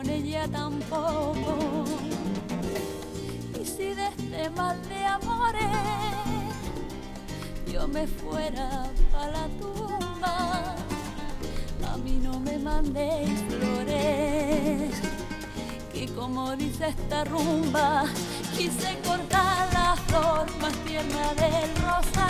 con ella tampoco. Y si de este mal de amores yo me fuera para la tumba, a mí no me mandéis flores, que como dice esta rumba, quise cortar la flor más tierna del rosal,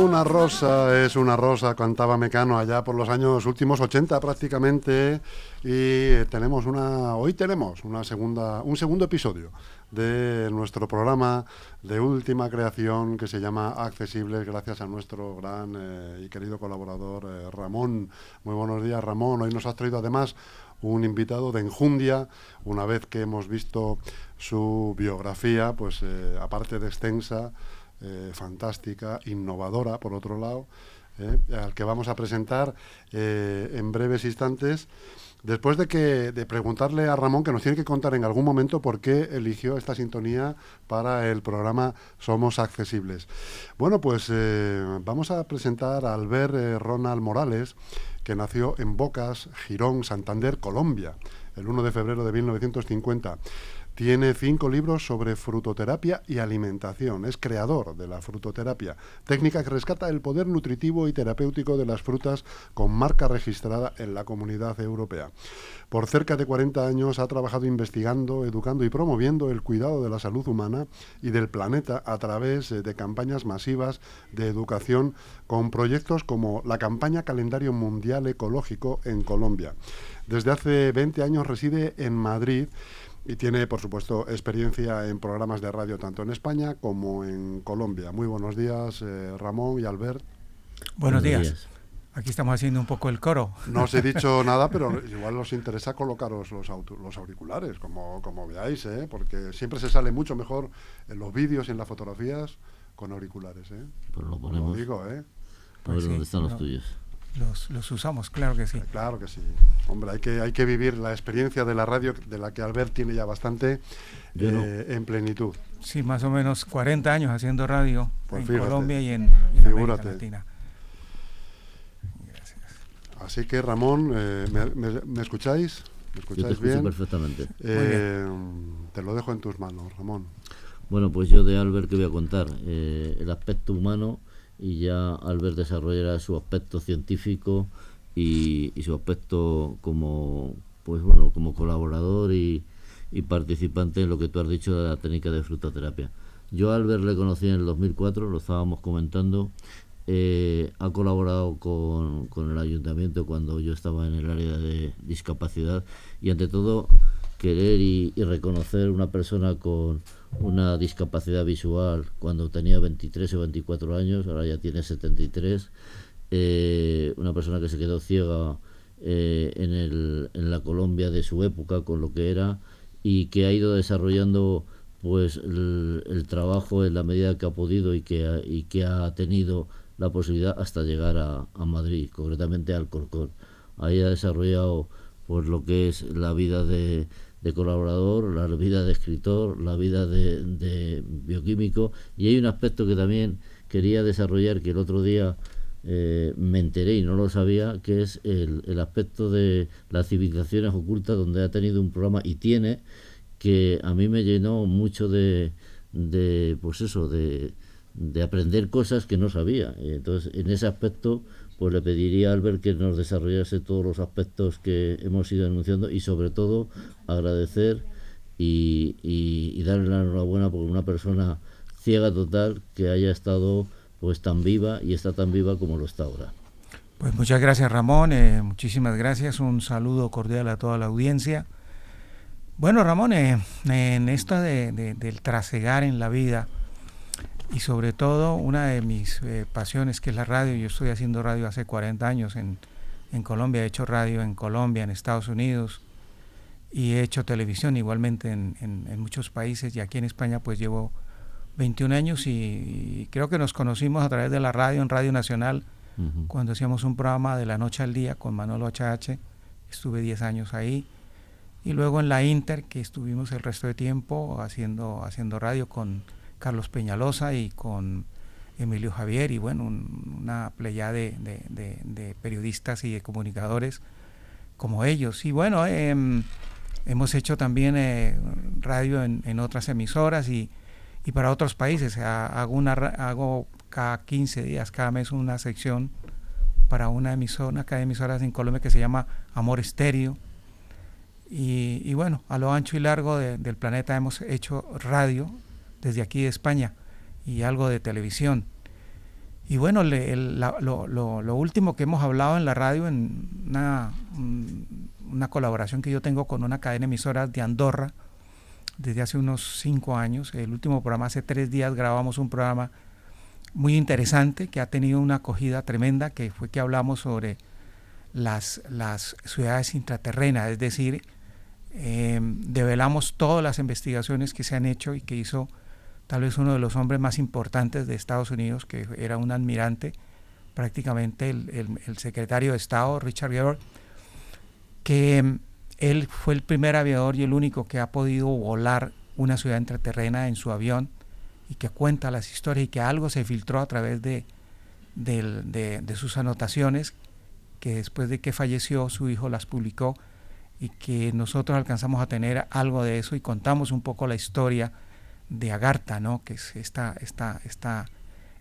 una rosa. Es una rosa, cantaba Mecano allá por los años últimos 80 prácticamente y tenemos una hoy tenemos una segunda un segundo episodio de nuestro programa de última creación que se llama Accesibles gracias a nuestro gran eh, y querido colaborador eh, Ramón. Muy buenos días Ramón, hoy nos has traído además un invitado de enjundia, una vez que hemos visto su biografía, pues eh, aparte de extensa, eh, fantástica, innovadora, por otro lado, eh, al que vamos a presentar eh, en breves instantes. Después de que de preguntarle a Ramón que nos tiene que contar en algún momento por qué eligió esta sintonía para el programa Somos Accesibles. Bueno, pues vamos a presentar a Albert eh, Ronald Morales, que nació en Bocas, Girón, Santander, Colombia, el 1 de febrero de 1950. Tiene cinco libros sobre frutoterapia y alimentación. Es creador de la frutoterapia, técnica que rescata el poder nutritivo y terapéutico de las frutas con marca registrada en la comunidad europea. Por cerca de 40 años ha trabajado investigando, educando y promoviendo el cuidado de la salud humana y del planeta a través eh, de campañas masivas de educación con proyectos como la campaña Calendario Mundial Ecológico en Colombia. Desde hace 20 años reside en Madrid y tiene, por supuesto, experiencia en programas de radio tanto en España como en Colombia. Muy buenos días, eh, Ramón y Albert. Buenos Buenos días. días. Aquí estamos haciendo un poco el coro. No os he dicho nada, pero igual os interesa colocaros los, auto- los auriculares, como, como veáis, ¿eh? porque siempre se sale mucho mejor en los vídeos y en las fotografías con auriculares. ¿eh? Pues lo Os ponemos. Lo digo, ¿eh? A ver Pues sí, dónde están los tuyos. Los, los usamos, claro que sí. Claro que sí. Hombre, hay que, hay que vivir la experiencia de la radio, de la que Albert tiene ya bastante, Yo no. eh, en plenitud. Sí, más o menos 40 años haciendo radio Pues en fíjate. Colombia y en, y en. América Latina. Gracias. Así que, Ramón, eh, ¿me, me- me escucháis? ¿Me Yo te escucháis bien? perfectamente. Eh, te lo dejo en tus manos, Ramón. Bueno, pues yo de Albert que voy a contar Eh, el aspecto humano y ya Albert desarrollará su aspecto científico y, y su aspecto como pues bueno como colaborador y, y participante en lo que tú has dicho de la técnica de frutoterapia. Yo a Albert le conocí en el 2004, lo estábamos comentando. eh, ha colaborado con, el ayuntamiento cuando yo estaba en el área de discapacidad y ante todo querer y, y reconocer una persona con una discapacidad visual cuando tenía 23 o 24 años, ahora ya tiene 73, eh, una persona que se quedó ciega eh, en, el, en la Colombia de su época con lo que era y que ha ido desarrollando pues el, trabajo en la medida que ha podido y que ha, y que ha tenido la posibilidad hasta llegar a, a Madrid, concretamente al Corcón. Ahí ha desarrollado pues lo que es la vida de, de colaborador, la vida de escritor, la vida de, de bioquímico y hay un aspecto que también quería desarrollar que el otro día eh, me enteré y no lo sabía, que es el, aspecto de las civilizaciones ocultas donde ha tenido un programa y tiene que a mí me llenó mucho de, de pues eso, de, de aprender cosas que no sabía. Entonces, en ese aspecto, pues le pediría a Albert que nos desarrollase todos los aspectos que hemos ido anunciando y sobre todo agradecer y, darle la enhorabuena por una persona ciega total que haya estado pues tan viva y está tan viva como lo está ahora. Pues muchas gracias Ramón, eh, muchísimas gracias, un saludo cordial a toda la audiencia. Bueno Ramón, eh, en esto de- de- del trasegar en la vida y sobre todo una de mis eh, pasiones que es la radio, yo estoy haciendo radio hace 40 años en, en Colombia, he hecho radio en Colombia, en Estados Unidos y he hecho televisión igualmente en, en, muchos países. Y aquí en España pues llevo 21 años y, creo que nos conocimos a través de la radio, en Radio Nacional, cuando hacíamos un programa de la noche al día con Manolo HH, estuve 10 años ahí, y luego en la Inter, que estuvimos el resto de tiempo haciendo, haciendo radio con Carlos Peñalosa y con Emilio Javier, y bueno, una playa de, periodistas y de comunicadores como ellos. Y bueno, em, hemos hecho también eh, radio en, otras emisoras y, y para otros países. Hago, una, hago cada 15 días, cada mes una sección para una emisora, de emisoras en Colombia que se llama Amor Estéreo. Y, bueno, a lo ancho y largo del planeta hemos hecho radio desde aquí de España y algo de televisión. Y bueno, lo, último que hemos hablado en la radio, en una, una colaboración que yo tengo con una cadena de emisoras de Andorra, desde hace unos cinco años. El último programa, hace tres días, grabamos un programa muy interesante que ha tenido una acogida tremenda, que fue que hablamos sobre las, las ciudades intraterrenas, es decir, em, develamos todas las investigaciones que se han hecho y que hizo tal vez uno de los hombres más importantes de Estados Unidos, que era un admirante, prácticamente el, el secretario de Estado, Richard George, que él fue el primer aviador y el único que ha podido volar una ciudad intraterrena en su avión y que cuenta las historias y que algo se filtró a través de, de, sus anotaciones, que después de que falleció su hijo las publicó y que nosotros alcanzamos a tener algo de eso y contamos un poco la historia de Agartha, ¿no? que es esta, esta, esta,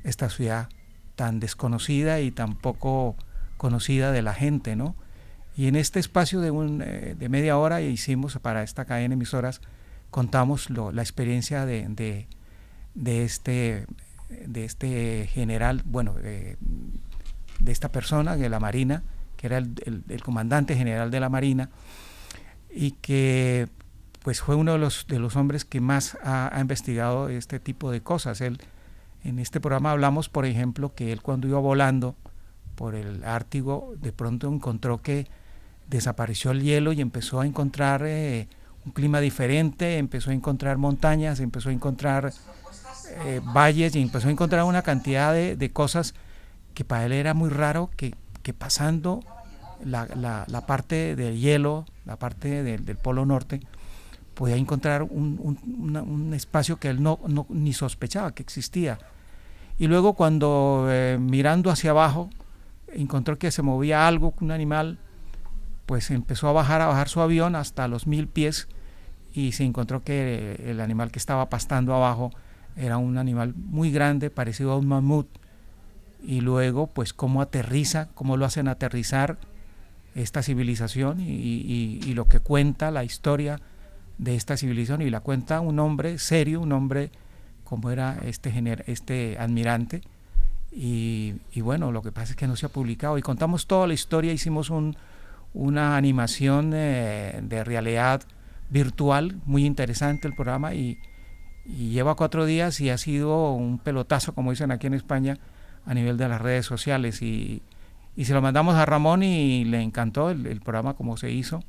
esta ciudad tan desconocida y tan poco conocida de la gente, ¿no? Y en este espacio de, un, eh, de media hora hicimos para esta cadena de emisoras, contamos la experiencia de, de, este, de este general, bueno, de esta persona de la Marina, que era el, el, comandante general de la Marina, y que pues fue uno de los, de los hombres que más ha, investigado este tipo de cosas. Él, en este programa hablamos, por ejemplo, que él cuando iba volando por el Ártigo, de pronto encontró que desapareció el hielo y empezó a encontrar eh, un clima diferente, empezó a encontrar montañas, empezó a encontrar eh, valles y empezó a encontrar una cantidad de, cosas que para él era muy raro que, pasando la, parte del hielo, la parte del Polo Norte, podía encontrar un, espacio que él no, ni sospechaba que existía. Y luego cuando eh, mirando hacia abajo encontró que se movía algo, un animal pues empezó a bajar, a bajar su avión hasta los mil pies y se encontró que el animal que estaba pastando abajo era un animal muy grande, parecido a un mamut. Y luego, pues, cómo aterriza, cómo lo hacen aterrizar esta civilización y, lo que cuenta la historia de esta civilización. Y la cuenta un hombre serio, un hombre como era este, este admirante. Y, bueno, lo que pasa es que no se ha publicado. Y contamos toda la historia, hicimos un, una animación eh, de realidad virtual, muy interesante el programa y, lleva cuatro días y ha sido un pelotazo, como dicen aquí en España, a nivel de las redes sociales y, se lo mandamos a Ramón y le encantó el, programa como se hizo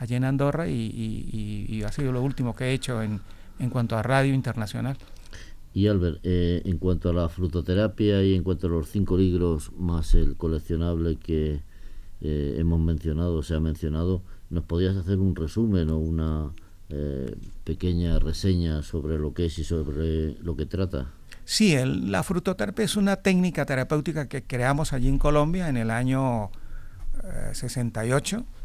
allí en Andorra y, ha sido lo último que he hecho en, en cuanto a radio internacional. Y Albert, eh, en cuanto a la frutoterapia y en cuanto a los cinco libros más el coleccionable que, eh, hemos mencionado, se ha mencionado, ¿nos podías hacer un resumen o una eh, pequeña reseña sobre lo que es y sobre lo que trata? Sí, la frutoterapia es una técnica terapéutica que creamos allí en Colombia en el año 68 eh,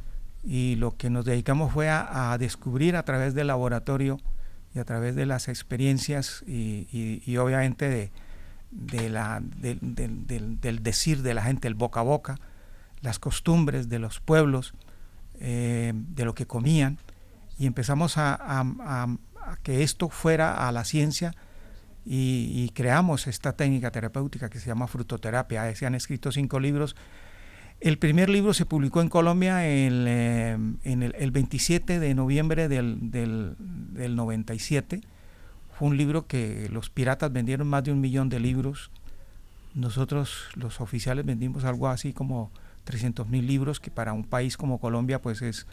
y lo que nos dedicamos fue a, descubrir a través del laboratorio y a través de las experiencias y, obviamente de, la, del decir de la gente, el boca a boca, las costumbres de los pueblos, eh, de lo que comían, y empezamos a, que esto fuera a la ciencia y, creamos esta técnica terapéutica que se llama frutoterapia. Se han escrito cinco libros. El primer libro se publicó en Colombia el, eh, en el, 27 de noviembre del, del, del 97. Fue un libro que los piratas vendieron más de un millón de libros. Nosotros, los oficiales, vendimos algo así como 300 mil libros, que para un país como Colombia pues es,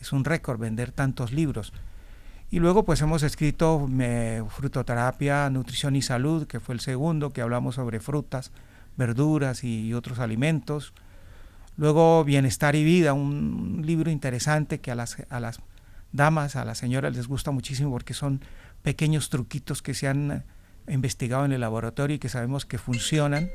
es un récord vender tantos libros. Y luego pues hemos escrito Frutoterapia, Nutrición y Salud, que fue el segundo, que hablamos sobre frutas, verduras y otros alimentos. Luego Bienestar y Vida, un libro interesante que a las, a las damas, a las señoras les gusta muchísimo porque son pequeños truquitos que se han investigado en el laboratorio y que sabemos que funcionan.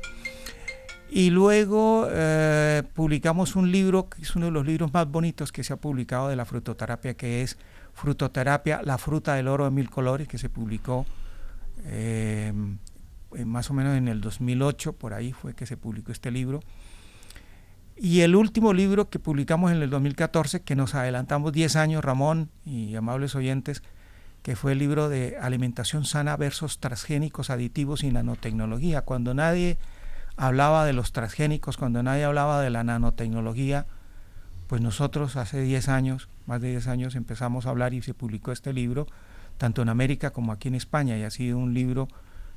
Y luego eh, publicamos un libro, que es uno de los libros más bonitos que se ha publicado de la frutoterapia, que es Frutoterapia, la fruta del oro de mil colores, que se publicó eh, más o menos en el 2008, por ahí fue que se publicó este libro. Y el último libro que publicamos en el 2014, que nos adelantamos 10 años, Ramón y amables oyentes, que fue el libro de Alimentación sana versus transgénicos, aditivos y nanotecnología. Cuando nadie hablaba de los transgénicos, cuando nadie hablaba de la nanotecnología, pues nosotros hace 10 años, más de 10 años, empezamos a hablar y se publicó este libro, tanto en América como aquí en España, y ha sido un libro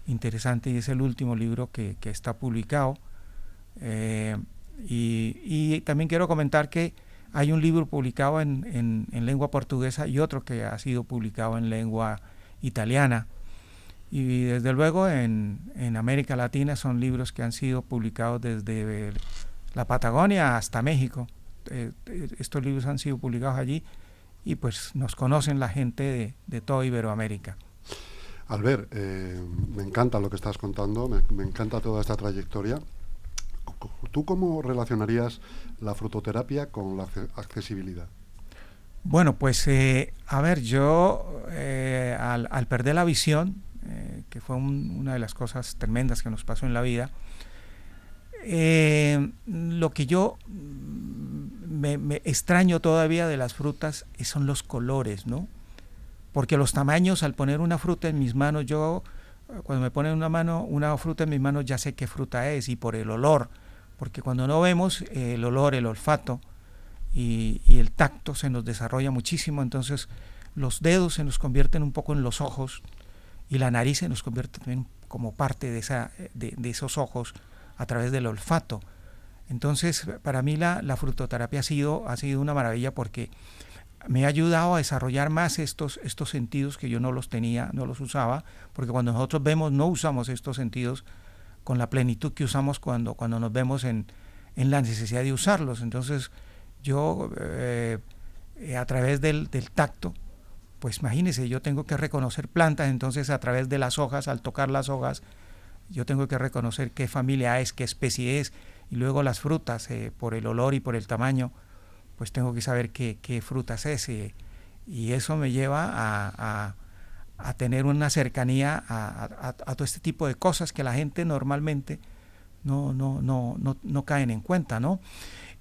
interesante y es el último libro que, está publicado. Eh, y, también quiero comentar que hay un libro publicado en, lengua portuguesa y otro que ha sido publicado en lengua italiana. Y desde luego en, América Latina son libros que han sido publicados desde la Patagonia hasta México. Eh, eh, estos libros han sido publicados allí y pues nos conocen la gente de, de toda Iberoamérica. Albert, eh, me encanta lo que estás contando, me encanta toda esta trayectoria. ¿Tú cómo relacionarías la frutoterapia con la accesibilidad? Bueno, pues eh, a ver, yo eh, al, perder la visión, eh, que fue una de las cosas tremendas que nos pasó en la vida, lo que yo me, me, extraño todavía de las frutas son los colores, ¿no? Porque los tamaños, al poner una fruta en mis manos, yo cuando me ponen una mano, una fruta en mis manos, ya sé qué fruta es y por el olor porque cuando no vemos eh, el olor, el olfato y, el tacto se nos desarrolla muchísimo, entonces los dedos se nos convierten un poco en los ojos y la nariz se nos convierte también como parte de, esa, de, esos ojos a través del olfato. Entonces, para mí la, la, frutoterapia ha sido, ha sido una maravilla porque me ha ayudado a desarrollar más estos, estos sentidos que yo no los tenía, no los usaba, porque cuando nosotros vemos no usamos estos sentidos con la plenitud que usamos cuando, cuando nos vemos en, la necesidad de usarlos. Entonces yo eh, eh, a través del, tacto, pues imagínense, yo tengo que reconocer plantas, entonces a través de las hojas, al tocar las hojas, yo tengo que reconocer qué familia es, qué especie es, y luego las frutas, eh, por el olor y por el tamaño, pues tengo que saber qué, qué frutas es, y eso me lleva a tener una cercanía a, todo este tipo de cosas que la gente normalmente no, no, no, no, no caen en cuenta, ¿no?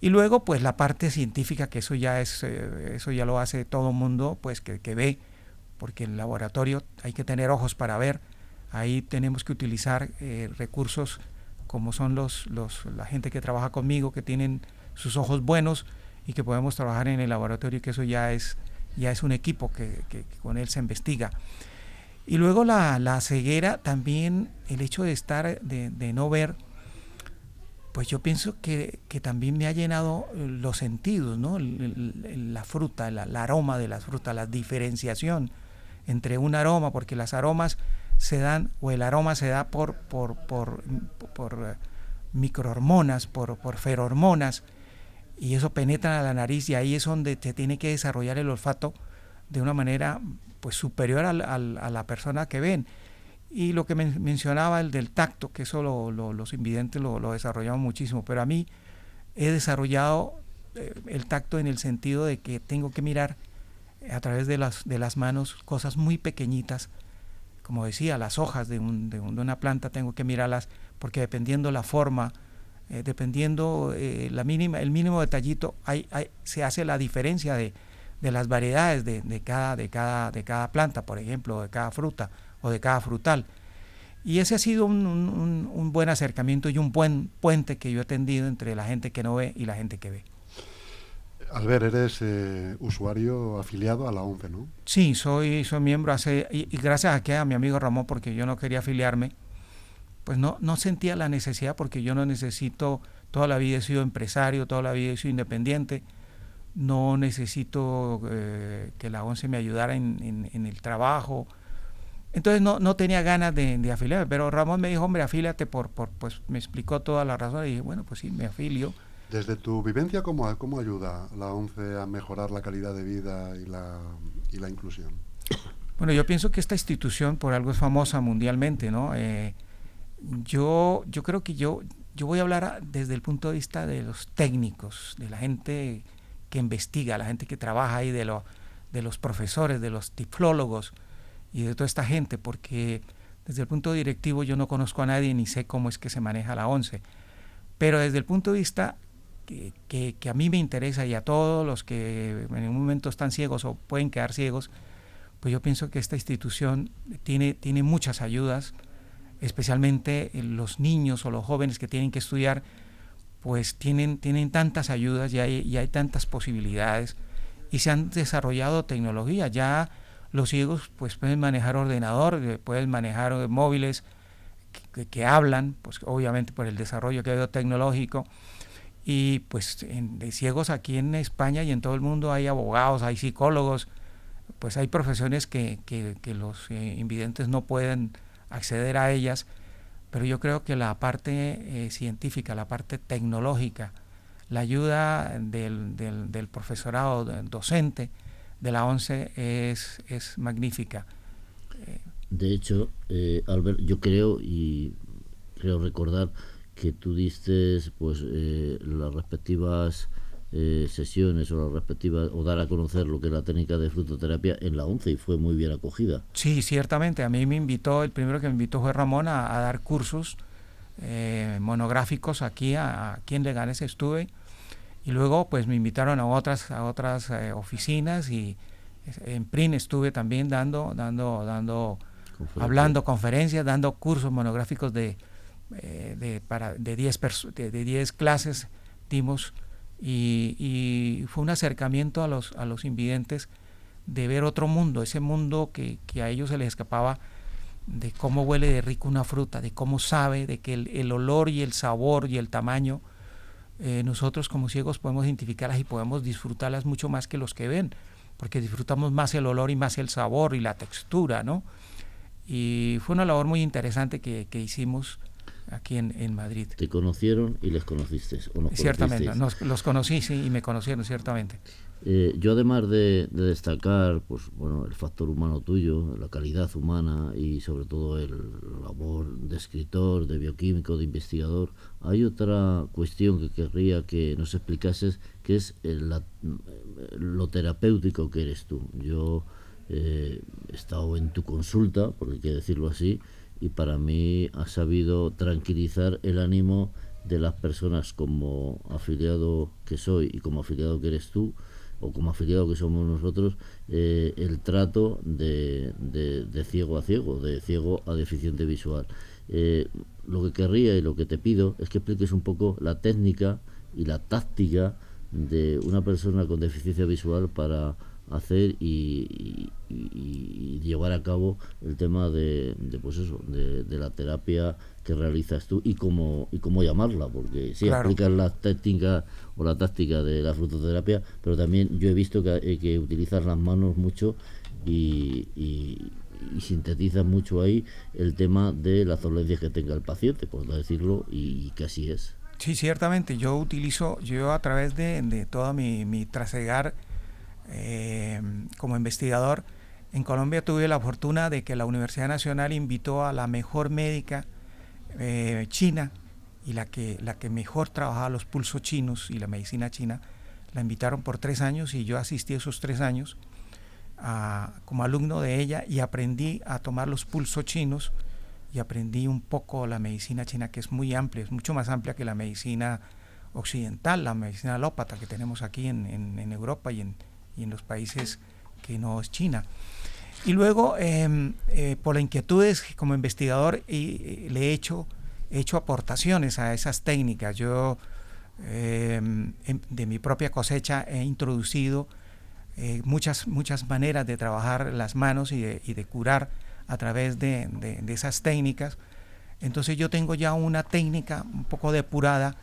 Y luego, pues la parte científica, que eso ya es, eh, eso ya lo hace todo mundo, pues que, que, ve, porque en el laboratorio hay que tener ojos para ver, ahí tenemos que utilizar eh, recursos como son los, los, la gente que trabaja conmigo, que tienen sus ojos buenos y que podemos trabajar en el laboratorio, que eso ya es, ya es un equipo que, que con él se investiga. Y luego la, ceguera, también el hecho de estar, de, no ver, pues yo pienso que, también me ha llenado eh, los sentidos, ¿no? la fruta, el, aroma de las frutas, la diferenciación entre un aroma, porque las aromas se dan, o el aroma se da por, por, por, por eh, microhormonas, por, por ferormonas, y eso penetra a la nariz y ahí es donde se tiene que desarrollar el olfato de una manera pues superior a la persona que ven. Y lo que mencionaba el del tacto, que eso los invidentes lo, lo, desarrollamos muchísimo, pero a mí he desarrollado eh, el tacto en el sentido de que tengo que mirar a través de las, de las manos cosas muy pequeñitas, como decía, las hojas de, un, de, una planta tengo que mirarlas porque dependiendo la forma, eh, dependiendo eh, la mínima, el mínimo detallito, hay, se hace la diferencia de, de las variedades de, de, cada, de, cada, de cada planta, por ejemplo, de cada fruta o de cada frutal. Y ese ha sido un, un, buen acercamiento y un buen puente que yo he tendido entre la gente que no ve y la gente que ve. Albert, eres eh, usuario afiliado a la ONCE, ¿no? Sí, soy, soy miembro hace, y, gracias a que a mi amigo Ramón, porque yo no quería afiliarme, pues no, no sentía la necesidad porque yo no necesito, toda la vida he sido empresario, toda la vida he sido independiente, no necesito eh, que la ONCE me ayudara en, el trabajo. Entonces no, no tenía ganas de, de, afiliarme, pero Ramón me dijo, hombre, afíliate por, por, pues me explicó toda la razón y dije, bueno, pues sí, me afilio. Desde tu vivencia, ¿cómo, cómo ayuda la ONCE a mejorar la calidad de vida y la, y la inclusión? Bueno, yo pienso que esta institución por algo es famosa mundialmente, ¿no? Eh, yo, yo creo que yo, yo voy a hablar desde el punto de vista de los técnicos, de la gente que investiga, la gente que trabaja ahí, de, de los profesores, de los tiflólogos y de toda esta gente, porque desde el punto directivo yo no conozco a nadie ni sé cómo es que se maneja la ONCE. Pero desde el punto de vista que, que, que, a mí me interesa y a todos los que en un momento están ciegos o pueden quedar ciegos, pues yo pienso que esta institución tiene, tiene muchas ayudas, especialmente los niños o los jóvenes que tienen que estudiar, pues tienen, tienen tantas ayudas y hay, y hay tantas posibilidades y se han desarrollado tecnología. Ya los ciegos pues pueden manejar ordenador, eh, pueden manejar eh, móviles que, que, hablan, pues obviamente por el desarrollo que ha habido tecnológico. Y pues en, de ciegos aquí en España y en todo el mundo hay abogados, hay psicólogos, pues hay profesiones que, que, los eh, invidentes no pueden acceder a ellas, pero yo creo que la parte eh, científica, la parte tecnológica, la ayuda del, del, profesorado docente de la ONCE es, es magnífica. De hecho, eh, Albert, yo creo y creo recordar que tú diste pues las respectivas eh, sesiones o las respectivas o dar a conocer lo que es la técnica de frutoterapia en la ONCE y fue muy bien acogida. Sí, ciertamente. A mí me invitó, el primero que me invitó fue Ramón a, dar cursos eh, monográficos aquí, a, aquí en Leganes estuve y luego pues me invitaron a otras a otras eh, oficinas y en PRIN estuve también dando dando dando hablando conferencias dando cursos monográficos de de para de 10 de 10 clases dimos y, fue un acercamiento a los, a los invidentes de ver otro mundo, ese mundo que, a ellos se les escapaba de cómo huele de rico una fruta, de cómo sabe, de que el, olor y el sabor y el tamaño, eh, nosotros como ciegos podemos identificarlas y podemos disfrutarlas mucho más que los que ven, porque disfrutamos más el olor y más el sabor y la textura, ¿no? Y fue una labor muy interesante que, que hicimos aquí en, Madrid. ¿Te conocieron y les conociste? ciertamente, los conocí sí, y me conocieron, ciertamente. Eh, yo además de, destacar pues bueno el factor humano tuyo, la calidad humana y sobre todo el labor de escritor, de bioquímico, de investigador, hay otra cuestión que querría que nos explicases, que es lo terapéutico que eres tú. Yo eh, he estado en tu consulta, por hay que decirlo así, y para mí ha sabido tranquilizar el ánimo de las personas como afiliado que soy y como afiliado que eres tú o como afiliado que somos nosotros, eh, el trato de, de, ciego a ciego, de ciego a deficiente visual. Eh, lo que querría y lo que te pido es que expliques un poco la técnica y la táctica de una persona con deficiencia visual para hacer y, llevar a cabo el tema de, pues eso de, la terapia que realizas tú y cómo y cómo llamarla porque sí aplicas la técnica o la táctica de la frutoterapia pero también yo he visto que, eh, que utilizas las manos mucho y, y, sintetizas mucho ahí el tema de las dolencias que tenga el paciente por decirlo y, que así es. Sí ciertamente yo utilizo yo a través de, de todo mi, mi trasegar eh, como investigador, en Colombia tuve la fortuna de que la Universidad Nacional invitó a la mejor médica eh, china y la que, la que mejor trabajaba los pulsos chinos y la medicina china. La invitaron por tres años y yo asistí esos tres años como alumno de ella y aprendí a tomar los pulsos chinos y aprendí un poco la medicina china que es muy amplia, es mucho más amplia que la medicina occidental, la medicina alópata que tenemos aquí en, en Europa y en, y en los países que no es China. Y luego, em, eh, por las inquietudes como investigador, y, le he hecho, hecho aportaciones a esas técnicas. Yo, em, em, de mi propia cosecha, he introducido eh, muchas, muchas maneras de trabajar las manos y de, curar a través de, de, esas técnicas. Entonces yo tengo ya una técnica un poco depurada,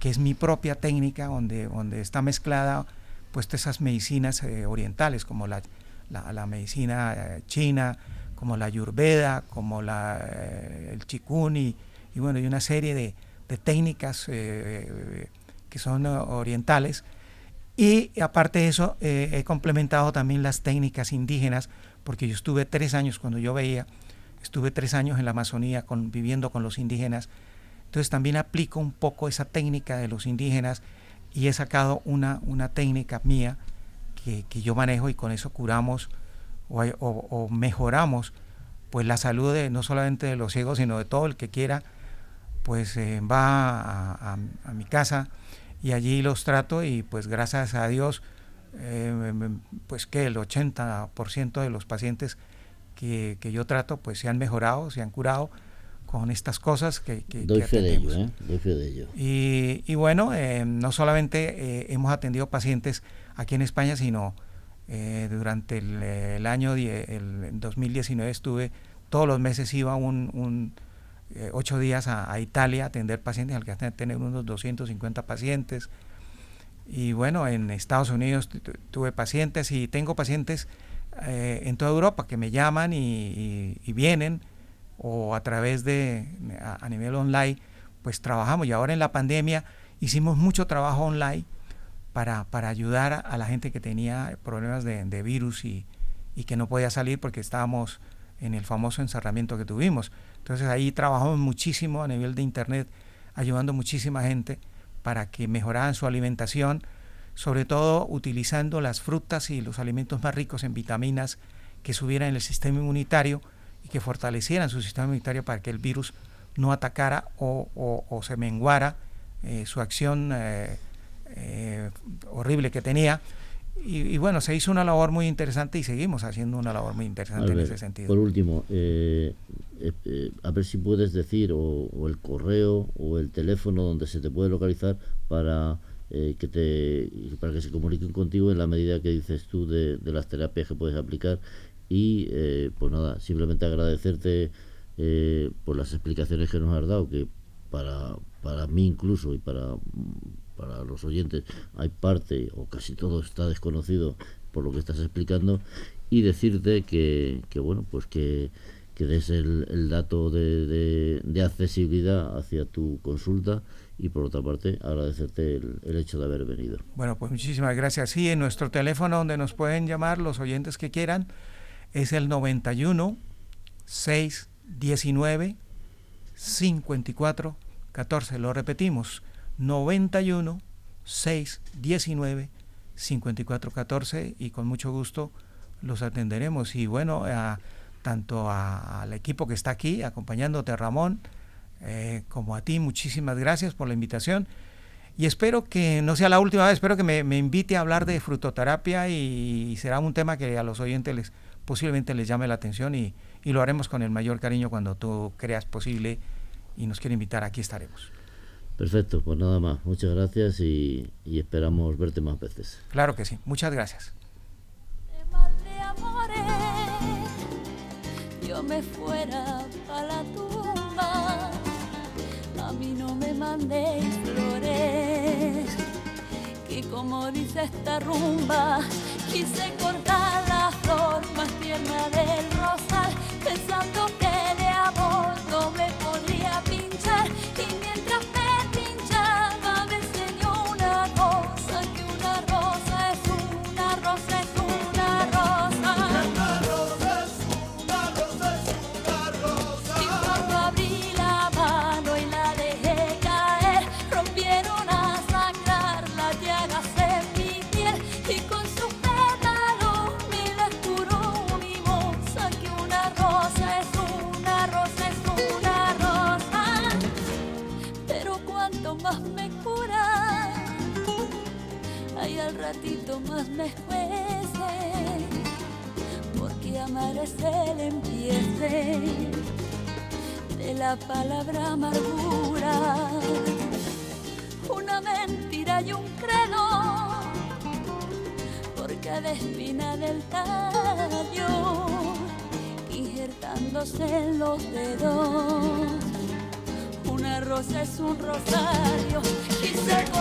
que es mi propia técnica, donde, donde está mezclada pues esas medicinas eh, orientales como la, la, medicina eh, china, como la ayurveda, como la, el chikun y, bueno, y una serie de, de técnicas que son orientales. Y aparte de eso, he complementado también las técnicas indígenas, porque yo estuve tres años cuando yo veía, estuve tres años en la Amazonía viviendo con los indígenas entonces también aplico un poco esa técnica de los indígenas y he sacado una, una técnica mía que, yo manejo y con eso curamos o, mejoramos pues la salud no solamente de los ciegos, sino de todo el que quiera, pues eh, va a, mi casa y allí los trato y pues gracias a Dios, eh, pues que el 80% de los pacientes que, que, yo trato pues se han mejorado, se han curado con estas cosas que, que Doy, fe de ello, ¿eh? Doy fe de ello. Y, y bueno, eh, no solamente eh, hemos atendido pacientes aquí en España, sino eh, durante el, año el 2019 estuve, todos los meses iba un, un ocho días a, Italia a atender pacientes, al que tener unos 250 pacientes. Y bueno, en Estados Unidos tuve pacientes y tengo pacientes en toda Europa que me llaman y, y vienen o a través de, a, nivel online, pues trabajamos. Y ahora en la pandemia hicimos mucho trabajo online para, para ayudar a, la gente que tenía problemas de, virus y, y, que no podía salir porque estábamos en el famoso encerramiento que tuvimos. Entonces ahí trabajamos muchísimo a nivel de internet, ayudando muchísima gente para que mejoraran su alimentación, sobre todo utilizando las frutas y los alimentos más ricos en vitaminas que subieran el sistema inmunitario y que fortalecieran su sistema inmunitario para que el virus no atacara o, se menguara eh, su acción eh, eh, horrible que tenía. Y, bueno, se hizo una labor muy interesante y seguimos haciendo una labor muy interesante en ese sentido. Por último, a ver si puedes decir o, el correo o el teléfono donde se te puede localizar para que te para que se comuniquen contigo en la medida que dices tú de, de las terapias que puedes aplicar y eh, pues nada, simplemente agradecerte eh, por las explicaciones que nos has dado, que para, para mí incluso y para, para los oyentes hay parte o casi todo está desconocido por lo que estás explicando y decirte que, que bueno, pues que, que des el, el dato de, de, accesibilidad hacia tu consulta y por otra parte agradecerte el, el, hecho de haber venido. Bueno, pues muchísimas gracias. Sí, en nuestro teléfono donde nos pueden llamar los oyentes que quieran, es el 91 619 54 14. Lo repetimos, 91 619 54 14 y con mucho gusto los atenderemos. Y bueno, tanto al equipo que está aquí acompañándote, Ramón, eh, como a ti, muchísimas gracias por la invitación. Y espero que no sea la última vez, espero que me, me invite a hablar de frutoterapia y será un tema que a los oyentes les, posiblemente les llame la atención y, y lo haremos con el mayor cariño cuando tú creas posible y nos quiere invitar, aquí estaremos. Perfecto, pues nada más. Muchas gracias y, y esperamos verte más veces. Claro que sí. Muchas gracias. Yo me fuera a la tumba, a mí no me mandéis flores, que como dice esta rumba, quise cortar flor más tierna del rosal, pensando palabra amargura, una mentira y un credo, por cada espina del tallo, injertándose en los dedos. Una rosa es un rosario, quise cortar